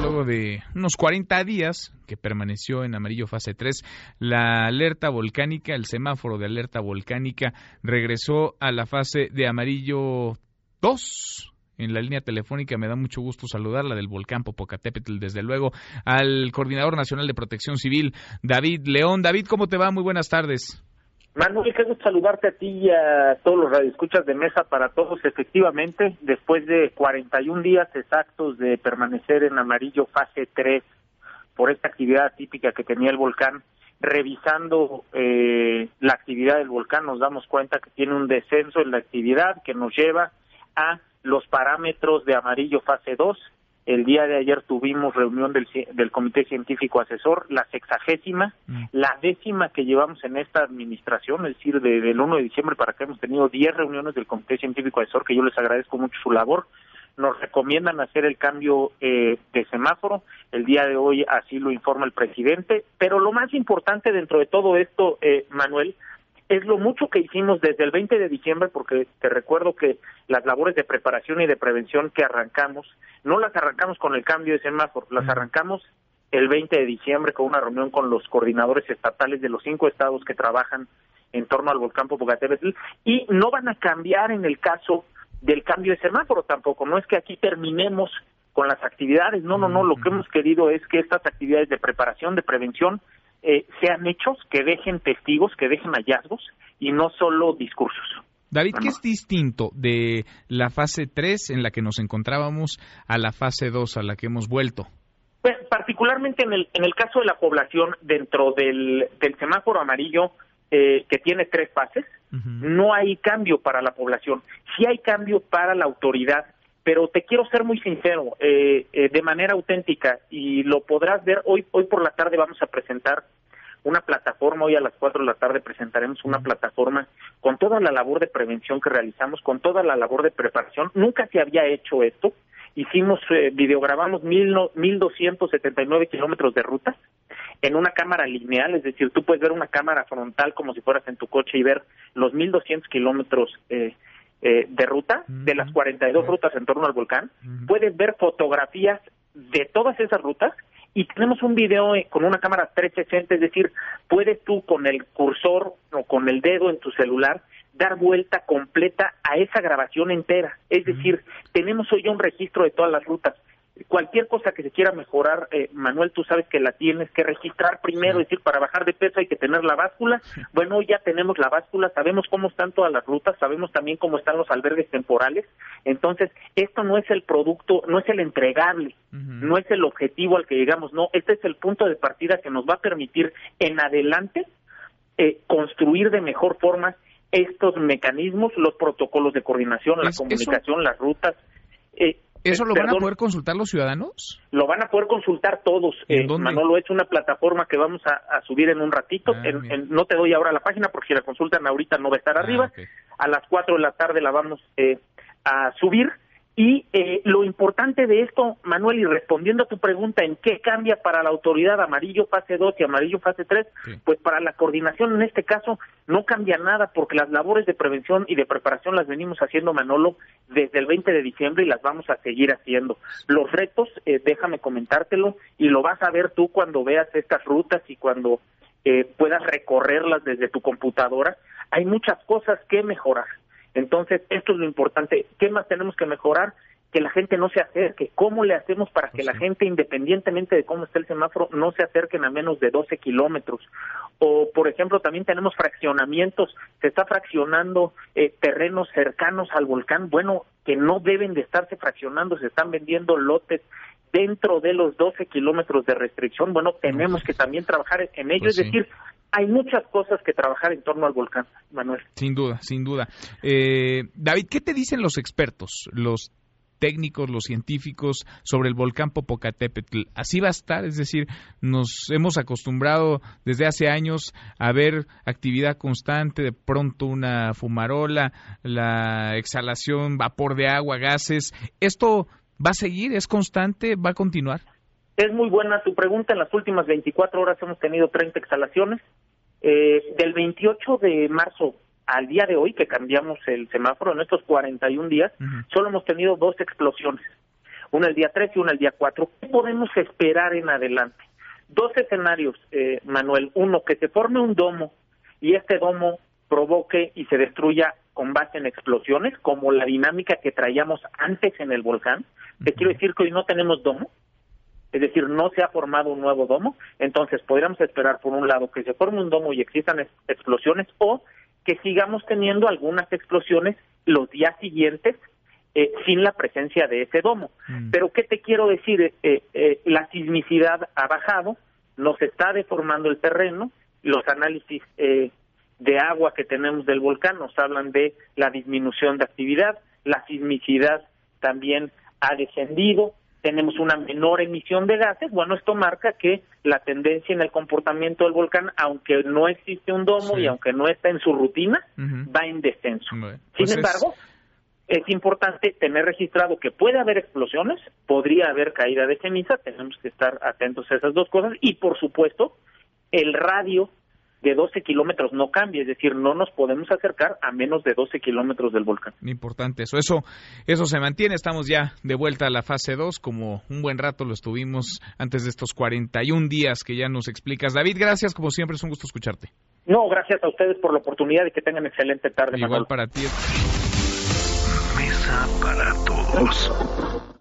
Luego de unos 40 días que permaneció en amarillo fase 3, la alerta volcánica, el semáforo de alerta volcánica, regresó a la fase de amarillo 2 en la línea telefónica. Me da mucho gusto saludarla del volcán Popocatépetl, desde luego, al Coordinador Nacional de Protección Civil, David León. David, ¿cómo te va? Muy buenas tardes. Manuel, qué gusto saludarte a ti y a todos los radioescuchas de mesa para todos. Efectivamente, después de 41 días exactos de permanecer en amarillo fase 3 por esta actividad típica que tenía el volcán, revisando eh, la actividad del volcán nos damos cuenta que tiene un descenso en la actividad que nos lleva a los parámetros de amarillo fase 2. El día de ayer tuvimos reunión del, del Comité Científico Asesor, la sexagésima, Mm. la décima que llevamos en esta administración, es decir, de- del 1 de diciembre para acá hemos tenido 10 reuniones del Comité Científico Asesor, que yo les agradezco mucho su labor. Nos recomiendan hacer el cambio eh, de semáforo. El día de hoy así lo informa el presidente. Pero lo más importante dentro de todo esto, eh, Manuel, es lo mucho que hicimos desde el 20 de diciembre, porque te recuerdo que las labores de preparación y de prevención que arrancamos, no las arrancamos con el cambio de semáforo, las arrancamos el 20 de diciembre con una reunión con los coordinadores estatales de los cinco estados que trabajan en torno al volcán Popocatépetl y no van a cambiar en el caso del cambio de semáforo tampoco, no es que aquí terminemos con las actividades, no, no, no, lo que hemos querido es que estas actividades de preparación, de prevención, eh, sean hechos, que dejen testigos, que dejen hallazgos y no solo discursos. David, ¿qué es distinto de la fase 3 en la que nos encontrábamos a la fase 2 a la que hemos vuelto? Pues, particularmente en el, en el caso de la población dentro del, del semáforo amarillo eh, que tiene tres fases, no hay cambio para la población, sí hay cambio para la autoridad, pero te quiero ser muy sincero, eh, eh, de manera auténtica, y lo podrás ver hoy, hoy por la tarde vamos a presentar una plataforma, hoy a las 4 de la tarde presentaremos una plataforma con toda la labor de prevención que realizamos, con toda la labor de preparación, nunca se había hecho esto, hicimos, eh, videograbamos mil no- 1.279 kilómetros de ruta en una cámara lineal, es decir, tú puedes ver una cámara frontal como si fueras en tu coche y ver los 1.200 kilómetros eh, eh, de ruta, de las Ujú. 42 rutas en torno al volcán, Ujú. puedes ver fotografías de todas esas rutas y tenemos un video eh, con una cámara 360, es decir, puedes tú con el cursor o con el dedo en tu celular dar vuelta completa a esa grabación entera. Es decir, tenemos hoy un registro de todas las rutas. Cualquier cosa que se quiera mejorar, eh, Manuel, tú sabes que la tienes que registrar primero, es decir, para bajar de peso hay que tener la báscula. Bueno, ya tenemos la báscula, sabemos cómo están todas las rutas, sabemos también cómo están los albergues temporales. Entonces, esto no es el producto, no es el entregable, no es el objetivo al que llegamos, no, este es el punto de partida que nos va a permitir en adelante eh, construir de mejor forma estos mecanismos, los protocolos de coordinación, la Es- eso- comunicación, las rutas. ¿Eso lo van a poder consultar los ciudadanos? lo van a poder consultar todos. ¿En Eh, dónde? Manolo, es una plataforma que vamos a, a subir en un ratito. Ah, En- en- no te doy ahora la página porque si la consultan ahorita no va a estar Ah, arriba. A las 4 de la tarde la vamos eh, a subir. Y eh, lo importante de esto, Manuel, y respondiendo a tu pregunta, ¿en qué cambia para la autoridad amarillo fase 2 y amarillo fase 3? Sí. Pues para la coordinación en este caso no cambia nada porque las labores de prevención y de preparación las venimos haciendo, Manolo, desde el 20 de diciembre y las vamos a seguir haciendo. Los retos, eh, déjame comentártelo, y lo vas a ver tú cuando veas estas rutas y cuando eh, puedas recorrerlas desde tu computadora. Hay muchas cosas que mejorar. Entonces, esto es lo importante. ¿Qué más tenemos que mejorar? Que la gente no se acerque. ¿Cómo le hacemos para que Pues la gente, independientemente de cómo esté el semáforo, no se acerquen a menos de 12 kilómetros? O, por ejemplo, también tenemos fraccionamientos. Se está fraccionando eh, terrenos cercanos al volcán. Bueno, que no deben de estarse fraccionando. Se están vendiendo lotes dentro de los 12 kilómetros de restricción. Bueno, tenemos que también trabajar en ello. Pues es sí. Hay muchas cosas que trabajar en torno al volcán, Manuel. Sin duda, sin duda. Eh, David, ¿qué te dicen los expertos, los técnicos, los científicos sobre el volcán Popocatépetl? ¿Así va a estar? Es decir, nos hemos acostumbrado desde hace años a ver actividad constante, de pronto una fumarola, la exhalación, vapor de agua, gases. ¿Esto va a seguir? ¿Es constante? ¿Va a continuar? Es muy buena tu pregunta. En las últimas 24 horas hemos tenido 30 exhalaciones. Eh, del 28 de marzo al día de hoy, que cambiamos el semáforo, en estos 41 días, Ujú. solo hemos tenido dos explosiones. una el día 3 y una el día 4. ¿Qué podemos esperar en adelante? Dos escenarios, eh, Manuel. Uno, que se forme un domo y este domo provoque y se destruya con base en explosiones, como la dinámica que traíamos antes en el volcán. Te quiero decir que hoy no tenemos domo, es decir, no se ha formado un nuevo domo, entonces podríamos esperar, por un lado, que se forme un domo y existan explosiones o que sigamos teniendo algunas explosiones los días siguientes eh, sin la presencia de ese domo. Mm. Pero, ¿qué te quiero decir? Eh, eh, la sismicidad ha bajado, nos está deformando el terreno, los análisis de agua que tenemos del volcán nos hablan de la disminución de actividad, la sismicidad también ha descendido, tenemos una menor emisión de gases, bueno, esto marca que la tendencia en el comportamiento del volcán, aunque no existe un domo y aunque no está en su rutina, va en descenso. Sin pues embargo, es... importante tener registrado que puede haber explosiones, podría haber caída de ceniza, tenemos que estar atentos a esas dos cosas y, por supuesto, el radio de 12 kilómetros no cambia, es decir, no nos podemos acercar a menos de 12 kilómetros del volcán. Importante eso, eso, eso se mantiene, estamos ya de vuelta a la fase 2, como un buen rato lo estuvimos antes de estos 41 días que ya nos explicas. David, gracias, como siempre, es un gusto escucharte. No, gracias a ustedes por la oportunidad y que tengan excelente tarde. Igual para ti. Mesa para todos.